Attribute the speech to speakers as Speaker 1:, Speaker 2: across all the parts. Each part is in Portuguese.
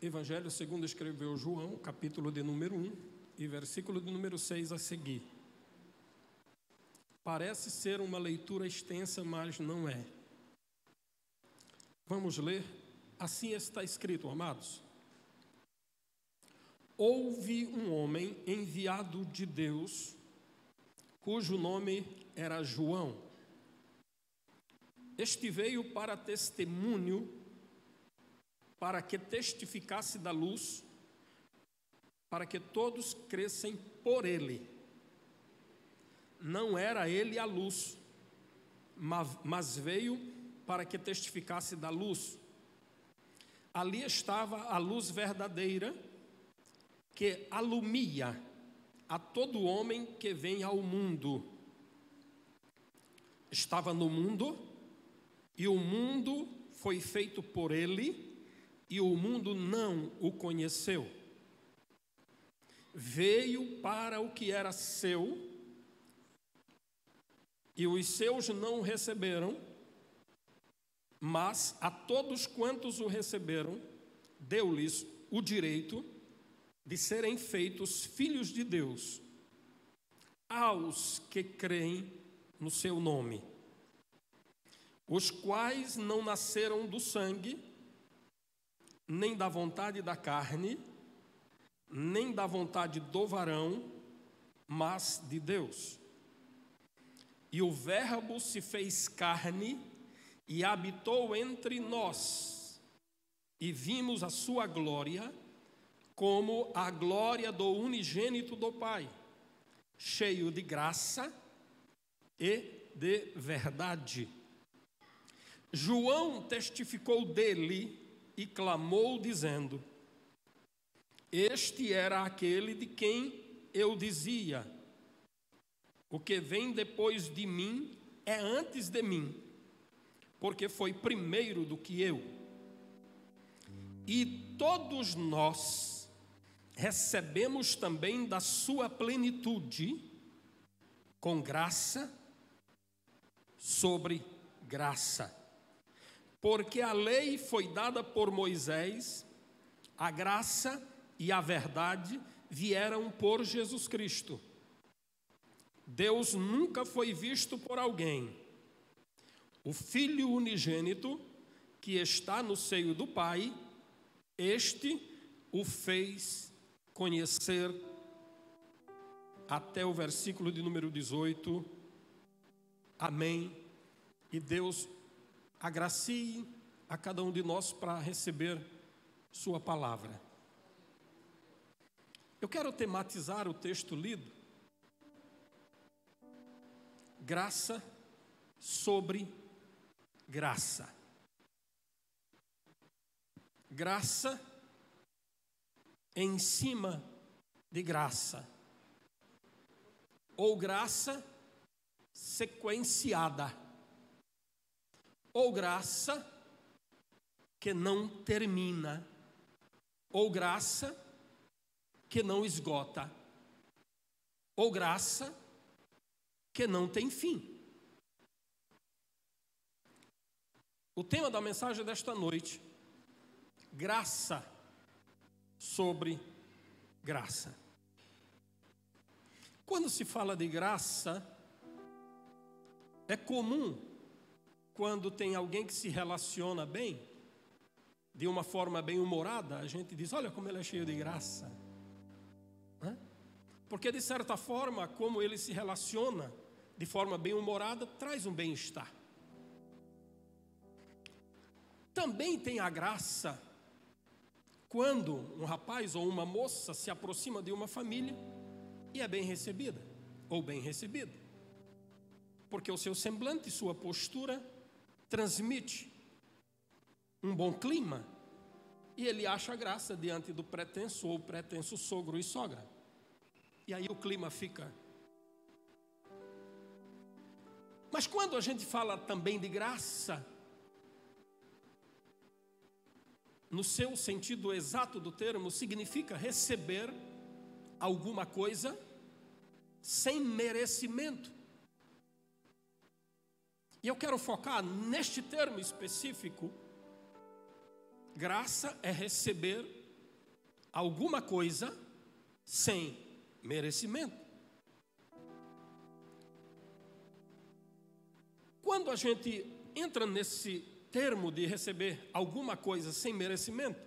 Speaker 1: Evangelho segundo escreveu João, capítulo de número 1 e versículo de número 6 a seguir. Parece ser uma leitura extensa, mas não é. Vamos ler. Assim está escrito, amados. Houve um homem enviado de Deus, cujo nome era João. Este veio para testemunho, para que testificasse da luz, para que todos crescem por ele. Não era ele a luz, mas veio para que testificasse da luz. Ali estava a luz verdadeira, que alumia a todo homem que vem ao mundo. Estava no mundo, e o mundo foi feito por ele, e o mundo não o conheceu. Veio para o que era seu, e os seus não o receberam, mas a todos quantos o receberam, deu-lhes o direito de serem feitos filhos de Deus, aos que creem no seu nome, os quais não nasceram do sangue, nem da vontade da carne, nem da vontade do varão, mas de Deus. E o Verbo se fez carne e habitou entre nós, e vimos a sua glória como a glória do unigênito do Pai, cheio de graça e de verdade. João testificou dele e clamou, dizendo: Este era aquele de quem eu dizia: O que vem depois de mim é antes de mim porque foi primeiro do que eu. E todos nós recebemos também da sua plenitude, com graça sobre graça. Porque a lei foi dada por Moisés, a graça e a verdade vieram por Jesus Cristo. Deus nunca foi visto por alguém o Filho unigênito, que está no seio do Pai, este o fez conhecer até o versículo de número 18. Amém. E Deus agracie a cada um de nós para receber Sua palavra. Eu quero tematizar o texto lido. Graça sobre graça. Graça em cima de graça. Ou graça sequenciada. Ou graça que não termina. Ou graça que não esgota. Ou graça que não tem fim. O tema da mensagem desta noite: graça sobre graça. Quando se fala de graça, é comum quando tem alguém que se relaciona bem, de uma forma bem humorada, a gente diz: olha como ele é cheio de graça. Porque, de certa forma, como ele se relaciona de forma bem humorada, traz um bem-estar. Também tem a graça quando um rapaz ou uma moça se aproxima de uma família e é bem recebida ou bem recebido. Porque o seu semblante, sua postura transmite um bom clima e ele acha graça diante do pretenso ou pretenso sogro e sogra. E aí o clima fica. Mas quando a gente fala também de graça, no seu sentido exato do termo, significa receber alguma coisa sem merecimento. E eu quero focar neste termo específico. Graça é receber alguma coisa sem merecimento. Quando a gente entra nesse termo de receber alguma coisa sem merecimento,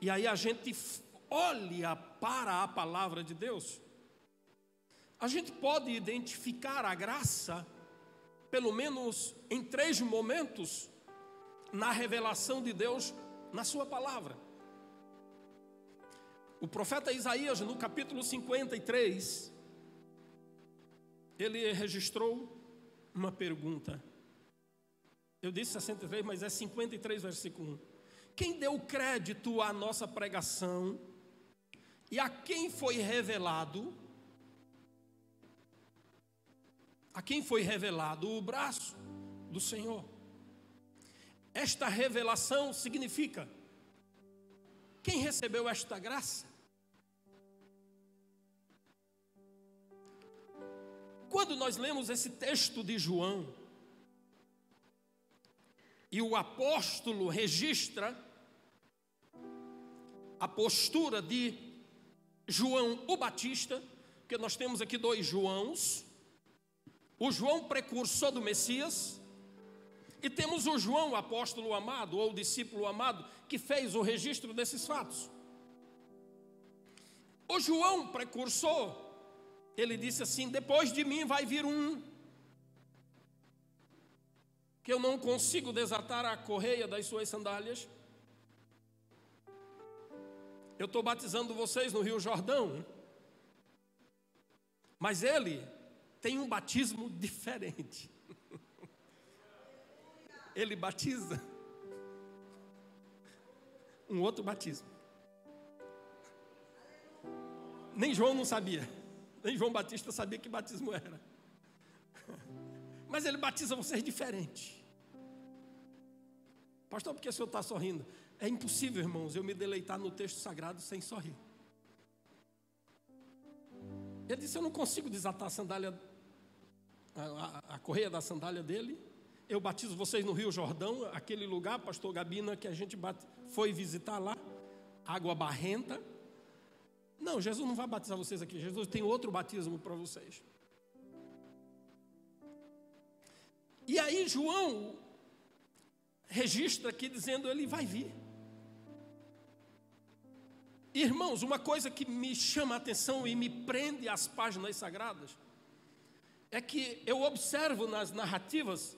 Speaker 1: e aí a gente olha para a palavra de Deus, a gente pode identificar a graça, pelo menos em três momentos, na revelação de Deus na Sua palavra. O profeta Isaías, no capítulo 53, ele registrou uma pergunta. Eu disse 63, mas é 53, versículo 1. Quem deu crédito à nossa pregação e a quem foi revelado? A quem foi revelado o braço do Senhor? Esta revelação significa: quem recebeu esta graça? Quando nós lemos esse texto de João, e o apóstolo registra a postura de João o Batista, porque nós temos aqui dois Joãos, o João precursor do Messias, e temos o João, apóstolo amado, ou discípulo amado, que fez o registro desses fatos. O João precursor, ele disse assim: depois de mim vai vir um que eu não consigo desatar a correia das suas sandálias. Eu estou batizando vocês no Rio Jordão, mas ele tem um batismo diferente. Ele batiza um outro batismo. Nem João não sabia, nem João Batista sabia que batismo era mas ele batiza vocês diferente. Pastor, por que o senhor está sorrindo? É impossível, irmãos, eu me deleitar no texto sagrado sem sorrir. Ele disse: Eu não consigo desatar a sandália, a, a, correia da sandália dele. Eu batizo vocês no Rio Jordão, aquele lugar, pastor Gabina, que a gente bate, foi visitar lá, água barrenta. Não, Jesus não vai batizar vocês aqui. Jesus tem outro batismo para vocês. E aí João registra aqui dizendo ele vai vir. Irmãos, uma coisa que me chama a atenção e me prende às páginas sagradas é que eu observo nas narrativas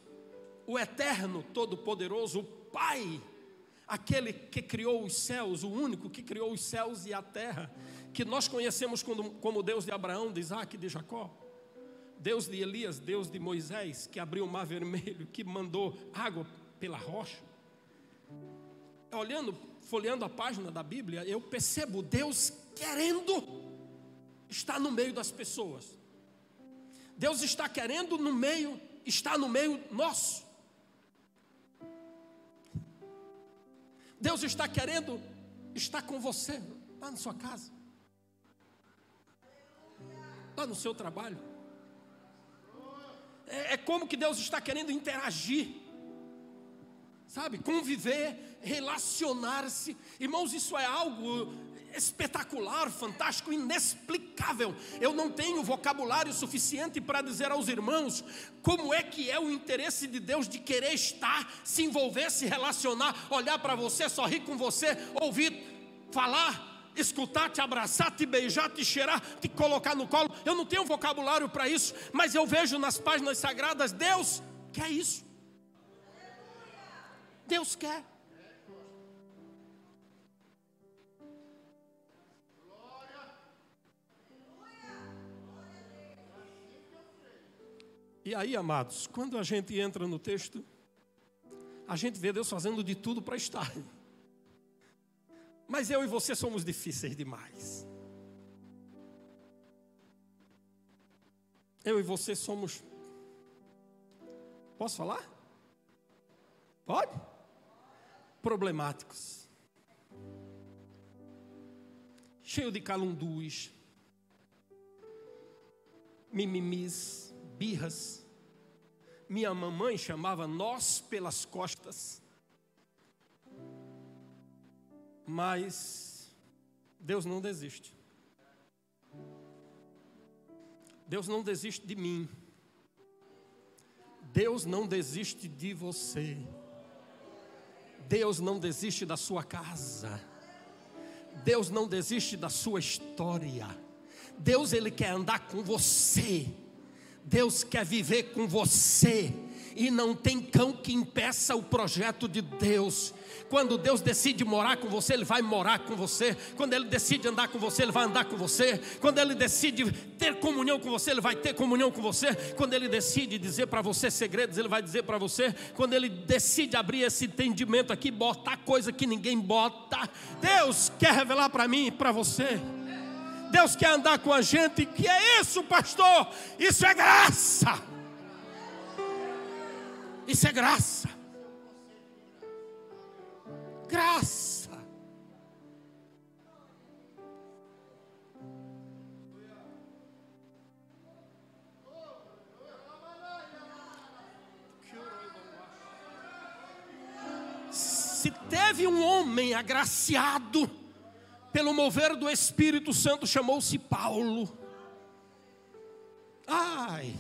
Speaker 1: o eterno, todo-poderoso, o Pai, aquele que criou os céus, o único que criou os céus e a terra, que nós conhecemos como, como Deus de Abraão, de Isaac e de Jacó. Deus de Elias, Deus de Moisés, que abriu o mar vermelho, que mandou água pela rocha. Olhando, folheando a página da Bíblia, eu percebo Deus querendo estar no meio das pessoas. Deus está querendo no meio, está no meio nosso. Deus está querendo estar com você lá na sua casa, lá no seu trabalho é, é como que Deus está querendo interagir, sabe? Conviver, relacionar-se. Irmãos, isso é algo espetacular, fantástico, inexplicável. Eu não tenho vocabulário suficiente para dizer aos irmãos como é que é o interesse de Deus de querer estar, se envolver, se relacionar, olhar para você, sorrir com você, ouvir falar escutar, te abraçar, te beijar, te cheirar, te colocar no colo. Eu não tenho vocabulário para isso, mas eu vejo nas páginas sagradas, Deus quer isso. Deus quer. E aí, amados, quando a gente entra no texto, a gente vê Deus fazendo de tudo para estar. Mas eu e você somos difíceis demais. Eu e você somos. Posso falar? Pode? Problemáticos. Cheio de calundus, mimimis, birras. Minha mamãe chamava nós pelas costas. Mas Deus não desiste. Deus não desiste de mim. Deus não desiste de você. Deus não desiste da sua casa. Deus não desiste da sua história. Deus ele quer andar com você. Deus quer viver com você e não tem cão que impeça o projeto de Deus. Quando Deus decide morar com você, Ele vai morar com você. Quando Ele decide andar com você, Ele vai andar com você. Quando Ele decide ter comunhão com você, Ele vai ter comunhão com você. Quando Ele decide dizer para você segredos, Ele vai dizer para você. Quando Ele decide abrir esse entendimento aqui, botar coisa que ninguém bota, Deus quer revelar para mim e para você. Deus quer andar com a gente, que é isso, pastor? Isso é graça. Isso é graça. Graça. Se teve um homem agraciado pelo mover do Espírito Santo, chamou-se Paulo. Ai,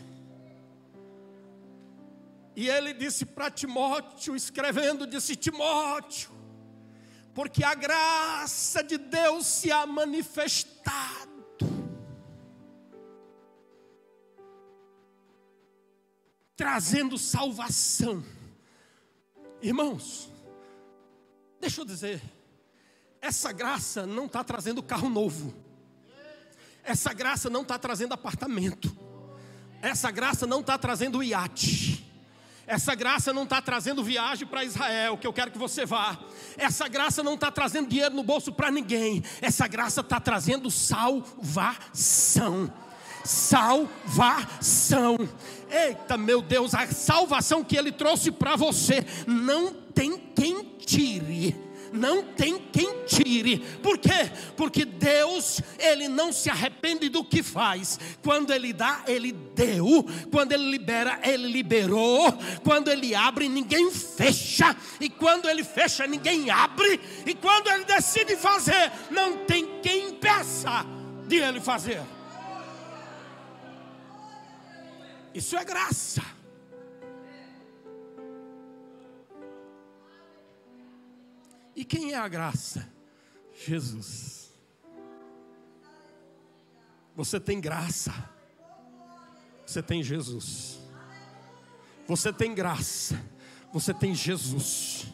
Speaker 1: e ele disse para Timóteo, escrevendo, disse: Timóteo, porque a graça de Deus se há manifestado. Trazendo salvação. Irmãos, deixa eu dizer, essa graça não está trazendo carro novo, essa graça não está trazendo apartamento, essa graça não está trazendo iate, essa graça não está trazendo viagem para Israel, que eu quero que você vá. Essa graça não está trazendo dinheiro no bolso para ninguém. Essa graça está trazendo salvação. Salvação. Eita, meu Deus, a salvação que Ele trouxe para você não tem quem tire não tem quem tire. Por quê? Porque Deus, Ele não se arrepende do que faz. Quando Ele dá, Ele deu. Quando Ele libera, Ele liberou. Quando Ele abre, ninguém fecha. E quando Ele fecha, ninguém abre. E quando Ele decide fazer, não tem quem impeça de Ele fazer. Isso é graça. E quem é a graça? Jesus. Você tem graça. Você tem Jesus. Você tem graça. Você tem Jesus.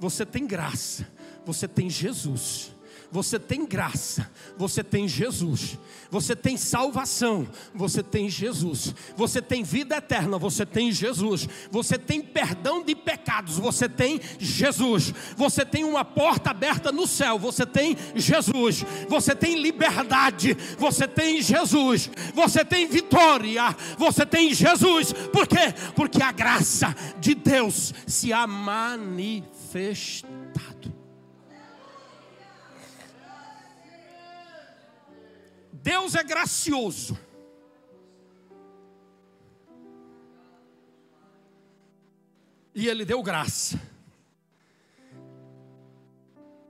Speaker 1: Você tem graça. Você tem Jesus. Você tem graça, você tem Jesus. Você tem salvação, você tem Jesus. Você tem vida eterna, você tem Jesus. Você tem perdão de pecados, você tem Jesus. Você tem uma porta aberta no céu, você tem Jesus. Você tem liberdade, você tem Jesus. Você tem vitória, você tem Jesus. Por quê? Porque a graça de Deus se ha Deus é gracioso. E Ele deu graça.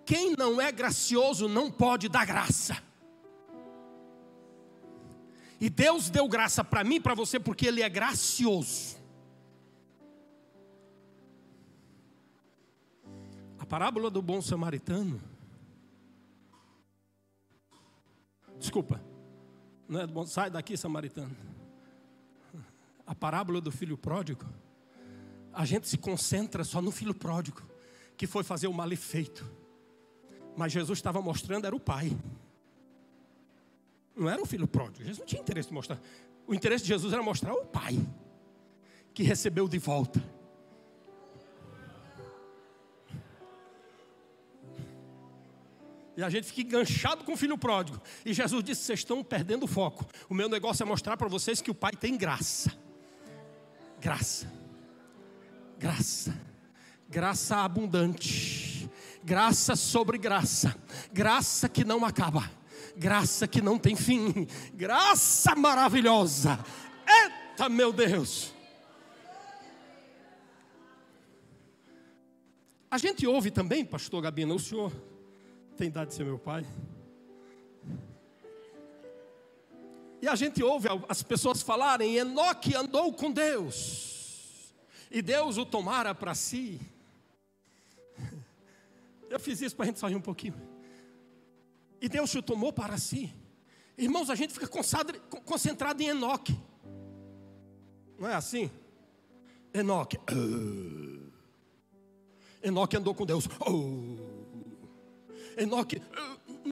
Speaker 1: Quem não é gracioso não pode dar graça. E Deus deu graça para mim e para você porque Ele é gracioso. A parábola do bom samaritano Desculpa. Não é bom, sai daqui, samaritano. A parábola do filho pródigo. A gente se concentra só no filho pródigo, que foi fazer o mal feito. Mas Jesus estava mostrando era o pai. Não era o filho pródigo. Jesus não tinha interesse em mostrar. O interesse de Jesus era mostrar o pai, que recebeu de volta. E a gente fica enganchado com o filho pródigo. E Jesus disse: Vocês estão perdendo o foco. O meu negócio é mostrar para vocês que o Pai tem graça. Graça. Graça. Graça abundante. Graça sobre graça. Graça que não acaba. Graça que não tem fim. Graça maravilhosa. Eita, meu Deus. A gente ouve também, pastor Gabina, o senhor tem dado de ser meu pai. E a gente ouve as pessoas falarem: Enoque andou com Deus, e Deus o tomara para si. Eu fiz isso para a gente sair um pouquinho. E Deus o tomou para si. Irmãos, a gente fica concentrado em Enoque. Não é assim? Enoque. Enoque andou com Deus. Uh. Enoque.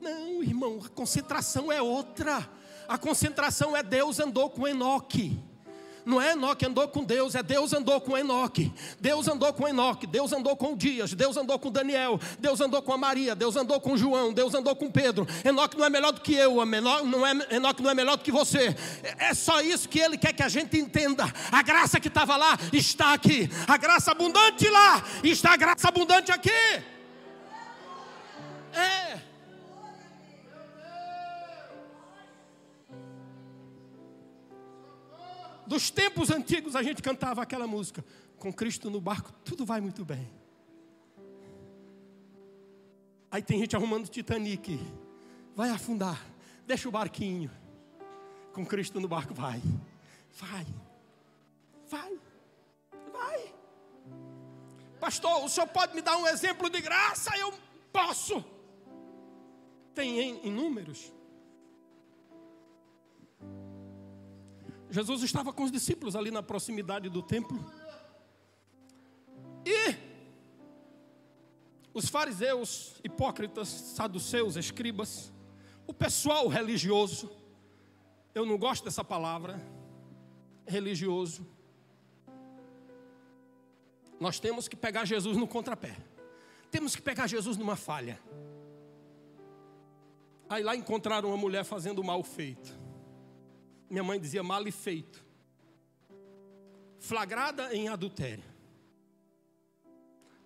Speaker 1: Não, irmão, a concentração é outra. A concentração é Deus andou com Enoque. Não é Enoque andou com Deus, é Deus andou com Enoque. Deus andou com Enoque, Deus andou com Dias, Deus andou com Daniel, Deus andou com a Maria, Deus andou com João, Deus andou com Pedro. Enoque não é melhor do que eu, não é, Enoque não é melhor do que você. É só isso que ele quer que a gente entenda. A graça que estava lá está aqui. A graça abundante lá está a graça abundante aqui. É. dos tempos antigos a gente cantava aquela música. Com Cristo no barco, tudo vai muito bem. Aí tem gente arrumando Titanic. Vai afundar. Deixa o barquinho. Com Cristo no barco, vai. Vai. Vai. Vai. Pastor, o senhor pode me dar um exemplo de graça? Eu posso. Tem inúmeros. Jesus estava com os discípulos ali na proximidade do templo. E os fariseus, hipócritas, saduceus, escribas, o pessoal religioso, eu não gosto dessa palavra, religioso. Nós temos que pegar Jesus no contrapé. Temos que pegar Jesus numa falha. Aí lá encontraram uma mulher fazendo mal feito minha mãe dizia mal e feito, flagrada em adultério.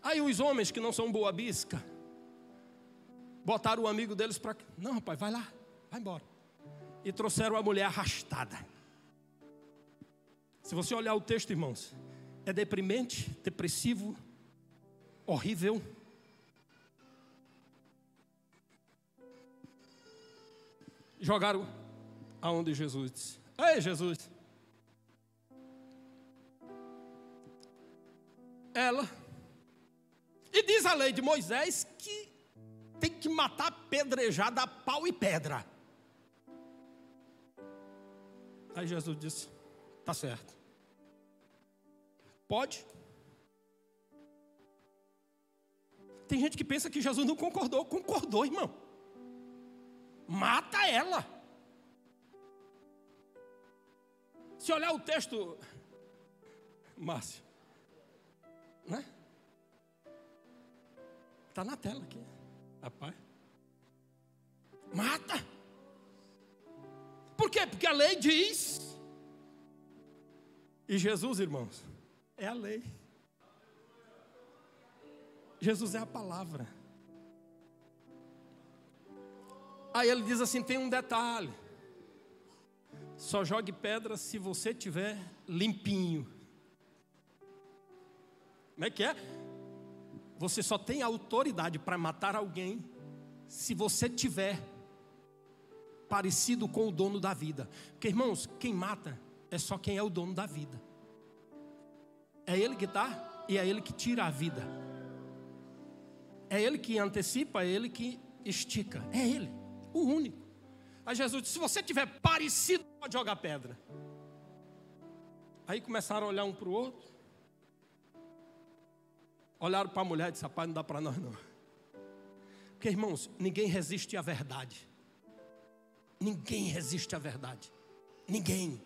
Speaker 1: Aí os homens que não são boa bisca, botaram o amigo deles para. Não, rapaz, vai lá, vai embora. E trouxeram a mulher arrastada. Se você olhar o texto, irmãos, é deprimente, depressivo, horrível. Jogaram aonde Jesus disse: Ei, Jesus. Ela. E diz a lei de Moisés que tem que matar pedrejada a pau e pedra. Aí Jesus disse: Tá certo. Pode? Tem gente que pensa que Jesus não concordou. Concordou, irmão. Mata ela. Se olhar o texto, Márcio, né? Está na tela aqui, rapaz. Mata. Por quê? Porque a lei diz. E Jesus, irmãos, é a lei. Jesus é a palavra. Aí ele diz assim: tem um detalhe. Só jogue pedra se você tiver limpinho. Como é que é? Você só tem autoridade para matar alguém se você tiver parecido com o dono da vida. Porque, irmãos, quem mata é só quem é o dono da vida. É ele que está e é ele que tira a vida. É ele que antecipa, é ele que estica. É ele, o único. Aí Jesus disse: se você tiver parecido, pode jogar pedra. Aí começaram a olhar um para o outro. Olharam para a mulher e disseram: rapaz, não dá para nós não. Porque, irmãos, ninguém resiste à verdade. Ninguém resiste à verdade. Ninguém.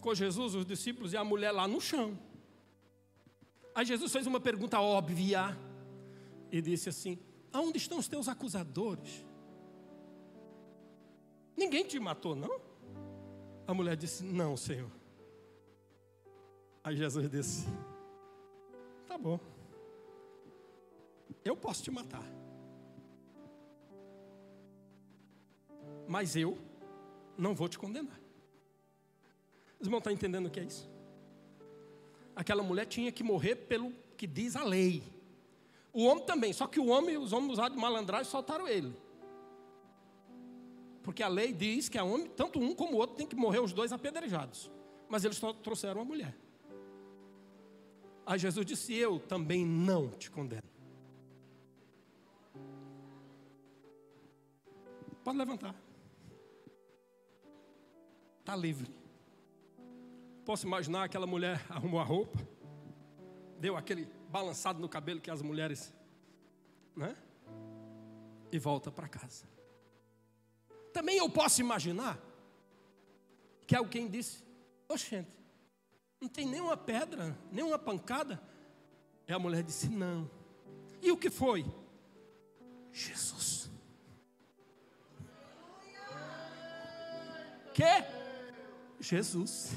Speaker 1: Com Jesus, os discípulos e a mulher lá no chão. Aí Jesus fez uma pergunta óbvia e disse assim: Aonde estão os teus acusadores? Ninguém te matou, não? A mulher disse: Não, Senhor. Aí Jesus disse: Tá bom, eu posso te matar, mas eu não vou te condenar. Os irmãos estão entendendo o que é isso? Aquela mulher tinha que morrer pelo que diz a lei. O homem também, só que o homem, os homens usados de malandragem soltaram ele. Porque a lei diz que a homem, tanto um como o outro tem que morrer os dois apedrejados. Mas eles trouxeram uma mulher. Aí Jesus disse: Eu também não te condeno. Pode levantar. Está livre. Posso imaginar aquela mulher arrumou a roupa, deu aquele balançado no cabelo que as mulheres, né? E volta para casa. Também eu posso imaginar que alguém disse: Oxente, não tem nenhuma pedra, nenhuma pancada. E a mulher disse: Não. E o que foi? Jesus. Que? Jesus.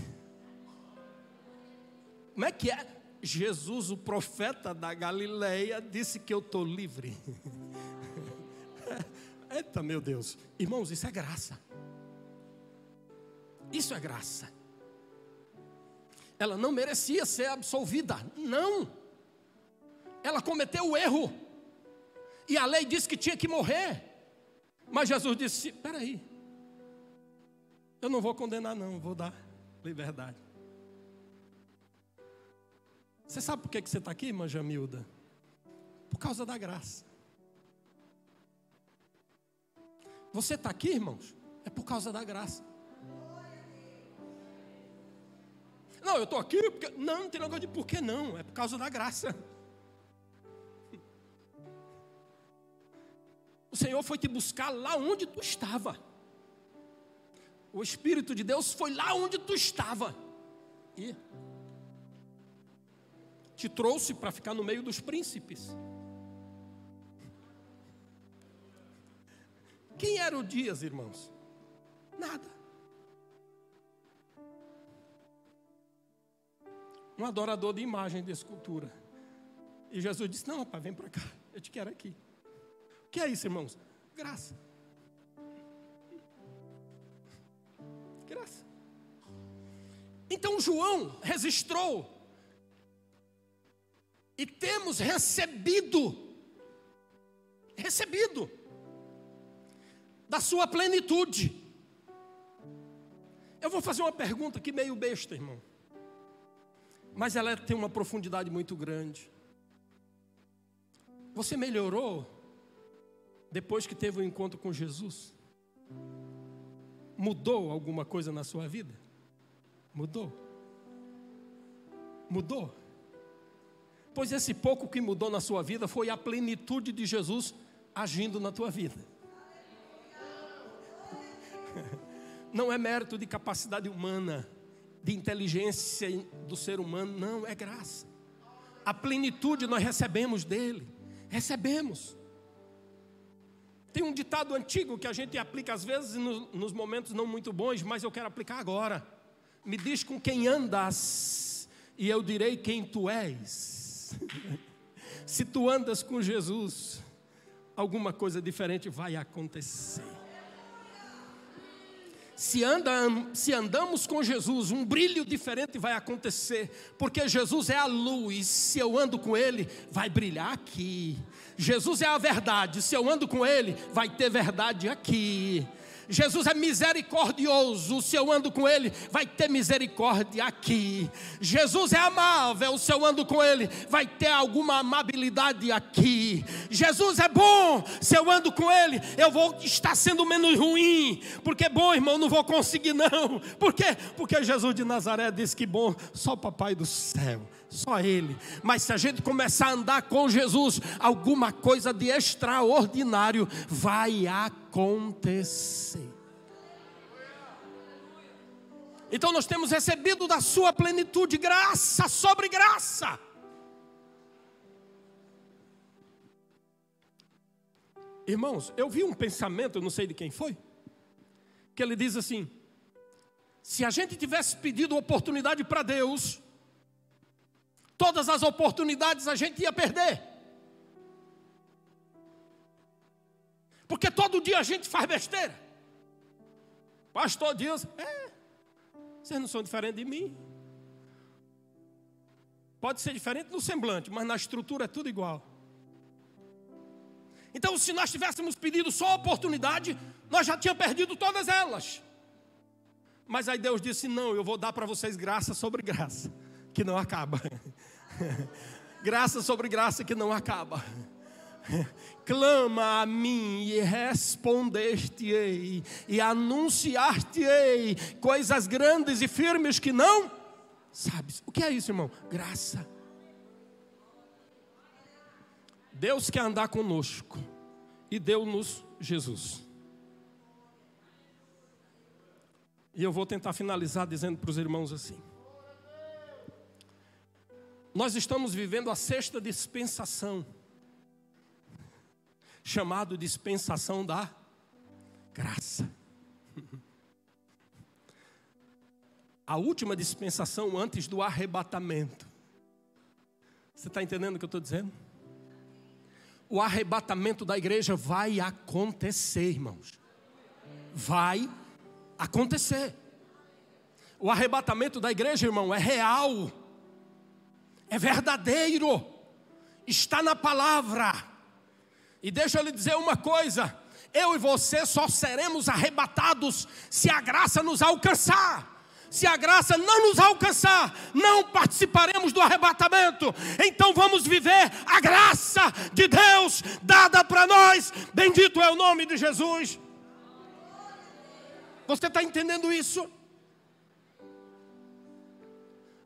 Speaker 1: Como é que é? Jesus, o profeta da Galileia, disse que eu estou livre. Eita, meu Deus. Irmãos, isso é graça. Isso é graça. Ela não merecia ser absolvida. Não. Ela cometeu o erro. E a lei disse que tinha que morrer. Mas Jesus disse: Espera aí. Eu não vou condenar, não. Vou dar liberdade. Você sabe por que você está aqui, irmã Jamilda? Por causa da graça. Você está aqui, irmãos? É por causa da graça. Não, eu estou aqui porque. Não, não tem negócio de por que não. É por causa da graça. O Senhor foi te buscar lá onde tu estava. O Espírito de Deus foi lá onde tu estava. E te trouxe para ficar no meio dos príncipes. Quem era o Dias, irmãos? Nada. Um adorador de imagem de escultura. E Jesus disse: Não, rapaz, vem para cá, eu te quero aqui. O que é isso, irmãos? Graça. Graça. Então João registrou e temos recebido, recebido, da sua plenitude. Eu vou fazer uma pergunta aqui meio besta, irmão, mas ela tem uma profundidade muito grande. Você melhorou depois que teve o um encontro com Jesus? Mudou alguma coisa na sua vida? Mudou? Mudou? Pois esse pouco que mudou na sua vida foi a plenitude de Jesus agindo na tua vida. Não é mérito de capacidade humana, de inteligência do ser humano, não, é graça. A plenitude nós recebemos dele, recebemos. Tem um ditado antigo que a gente aplica às vezes nos momentos não muito bons, mas eu quero aplicar agora. Me diz com quem andas, e eu direi quem tu és. Se tu andas com Jesus, alguma coisa diferente vai acontecer. Se, anda, se andamos com Jesus, um brilho diferente vai acontecer, porque Jesus é a luz, se eu ando com Ele, vai brilhar aqui. Jesus é a verdade, se eu ando com Ele, vai ter verdade aqui. Jesus é misericordioso, se eu ando com Ele, vai ter misericórdia aqui. Jesus é amável, se eu ando com Ele, vai ter alguma amabilidade aqui. Jesus é bom, se eu ando com Ele, eu vou estar sendo menos ruim, porque bom, irmão, não vou conseguir não. Por quê? Porque Jesus de Nazaré disse que bom, só o Papai do céu só Ele. Mas se a gente começar a andar com Jesus, alguma coisa de extraordinário vai acontecer. Então nós temos recebido da Sua plenitude graça sobre graça. Irmãos, eu vi um pensamento, eu não sei de quem foi, que ele diz assim: se a gente tivesse pedido oportunidade para Deus, todas as oportunidades a gente ia perder. Porque todo dia a gente faz besteira. Pastor Dias, é, vocês não são diferentes de mim. Pode ser diferente no semblante, mas na estrutura é tudo igual. Então, se nós tivéssemos pedido só oportunidade, nós já tínhamos perdido todas elas. Mas aí Deus disse: Não, eu vou dar para vocês graça sobre graça, que não acaba. graça sobre graça que não acaba. Clama a mim e respondeste-ei, e anunciar-te-ei coisas grandes e firmes que não sabes. O que é isso, irmão? Graça. Deus quer andar conosco e deu-nos Jesus. E eu vou tentar finalizar dizendo para os irmãos assim: Nós estamos vivendo a sexta dispensação, chamado dispensação da graça. A última dispensação antes do arrebatamento. Você está entendendo o que eu estou dizendo? o arrebatamento da igreja vai acontecer, irmãos. Vai acontecer. O arrebatamento da igreja, irmão, é real, é verdadeiro, está na palavra. E deixa eu lhe dizer uma coisa: eu e você só seremos arrebatados se a graça nos alcançar se a graça não nos alcançar, não participaremos do arrebatamento. Então vamos viver a graça de Deus dada para nós. Bendito é o nome de Jesus. Você está entendendo isso?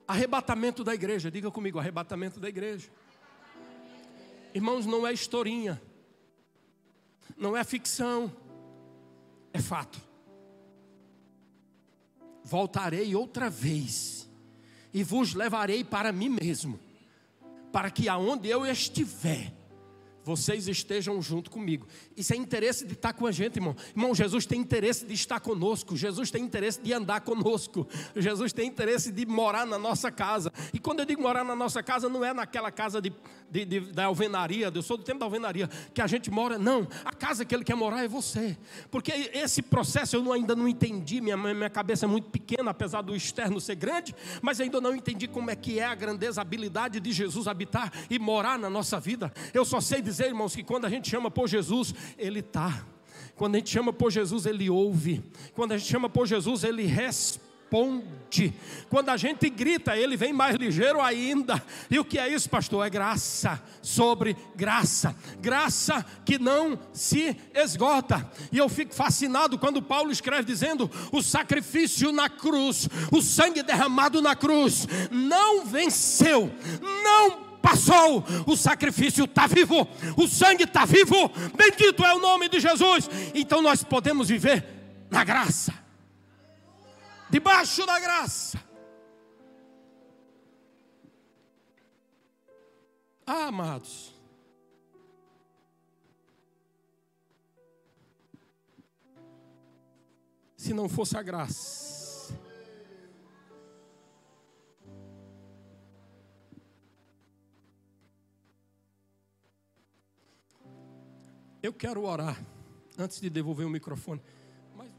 Speaker 1: Arrebatamento da igreja, diga comigo, arrebatamento da igreja. Irmãos, não é historinha, não é ficção, é fato. Voltarei outra vez e vos levarei para mim mesmo, para que aonde eu estiver, vocês estejam junto comigo. Isso é interesse de estar com a gente, irmão. Irmão, Jesus tem interesse de estar conosco. Jesus tem interesse de andar conosco. Jesus tem interesse de morar na nossa casa. E quando eu digo morar na nossa casa, não é naquela casa de, de, de, da alvenaria, eu sou do tempo da alvenaria, que a gente mora. Não, a casa que ele quer morar é você. Porque esse processo eu ainda não entendi. Minha, minha cabeça é muito pequena, apesar do externo ser grande, mas ainda não entendi como é que é a grandeza, a habilidade de Jesus habitar e morar na nossa vida. Eu só sei dizer dizer, irmãos, que quando a gente chama por Jesus, Ele está. Quando a gente chama por Jesus, Ele ouve. Quando a gente chama por Jesus, Ele responde. Quando a gente grita, ele vem mais ligeiro ainda. E o que é isso, pastor? É graça sobre graça. Graça que não se esgota. E eu fico fascinado quando Paulo escreve dizendo: o sacrifício na cruz, o sangue derramado na cruz, não venceu, não passou, o sacrifício está vivo, o sangue está vivo, bendito é o nome de Jesus. Então nós podemos viver na graça, debaixo da graça. Ah, amados, se não fosse a graça, Eu quero orar antes de devolver o microfone. Mas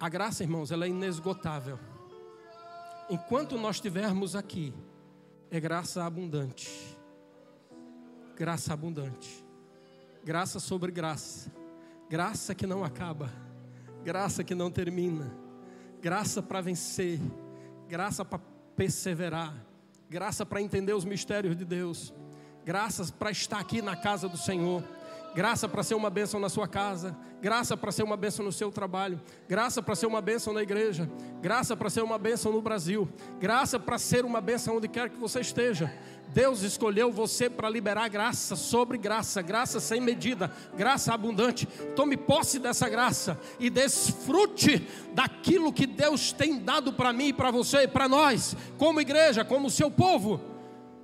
Speaker 1: a graça, irmãos, ela é inesgotável. Enquanto nós estivermos aqui, é graça abundante. Graça abundante. Graça sobre graça. Graça que não acaba. Graça que não termina. Graça para vencer. Graça para perseverar. Graça para entender os mistérios de Deus. Graças para estar aqui na casa do Senhor graça para ser uma bênção na sua casa, graça para ser uma bênção no seu trabalho, graça para ser uma bênção na igreja, graça para ser uma bênção no Brasil, graça para ser uma bênção onde quer que você esteja. Deus escolheu você para liberar graça sobre graça, graça sem medida, graça abundante. Tome posse dessa graça e desfrute daquilo que Deus tem dado para mim para você e para nós, como igreja, como seu povo.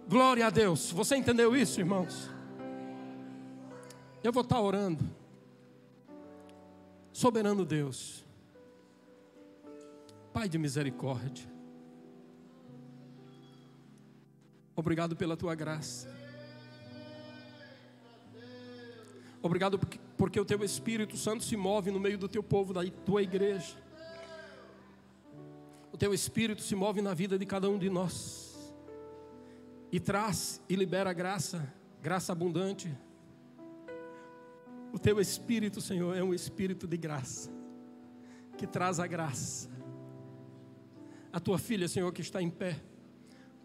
Speaker 1: Glória a Deus. Você entendeu isso, irmãos? Eu vou estar orando. Soberano Deus, Pai de misericórdia, obrigado pela tua graça. Obrigado porque, o teu Espírito Santo se move no meio do teu povo, da tua igreja. O teu Espírito se move na vida de cada um de nós e traz e libera graça, graça abundante O teu espírito, Senhor, é um espírito de graça, que traz a graça. A tua filha, Senhor, que está em pé,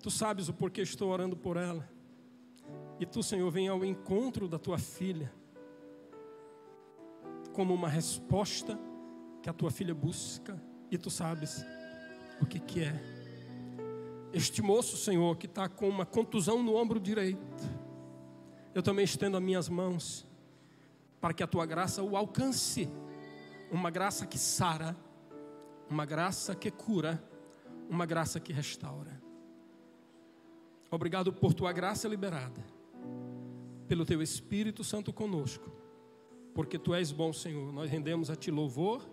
Speaker 1: tu sabes o porquê estou orando por ela. E tu, Senhor, vem ao encontro da tua filha, como uma resposta que a tua filha busca, e tu sabes o que, que é. Este moço, Senhor, que está com uma contusão no ombro direito, eu também estendo as minhas mãos para que a tua graça o alcance, uma graça que sara, uma graça que cura, uma graça que restaura. Obrigado por tua graça liberada, pelo teu Espírito Santo conosco, porque tu és bom, Senhor. Nós rendemos a ti louvor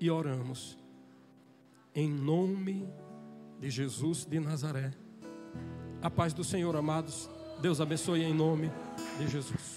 Speaker 1: e oramos, em nome de Jesus de Nazaré. A paz do Senhor, amados. Deus abençoe em nome de Jesus.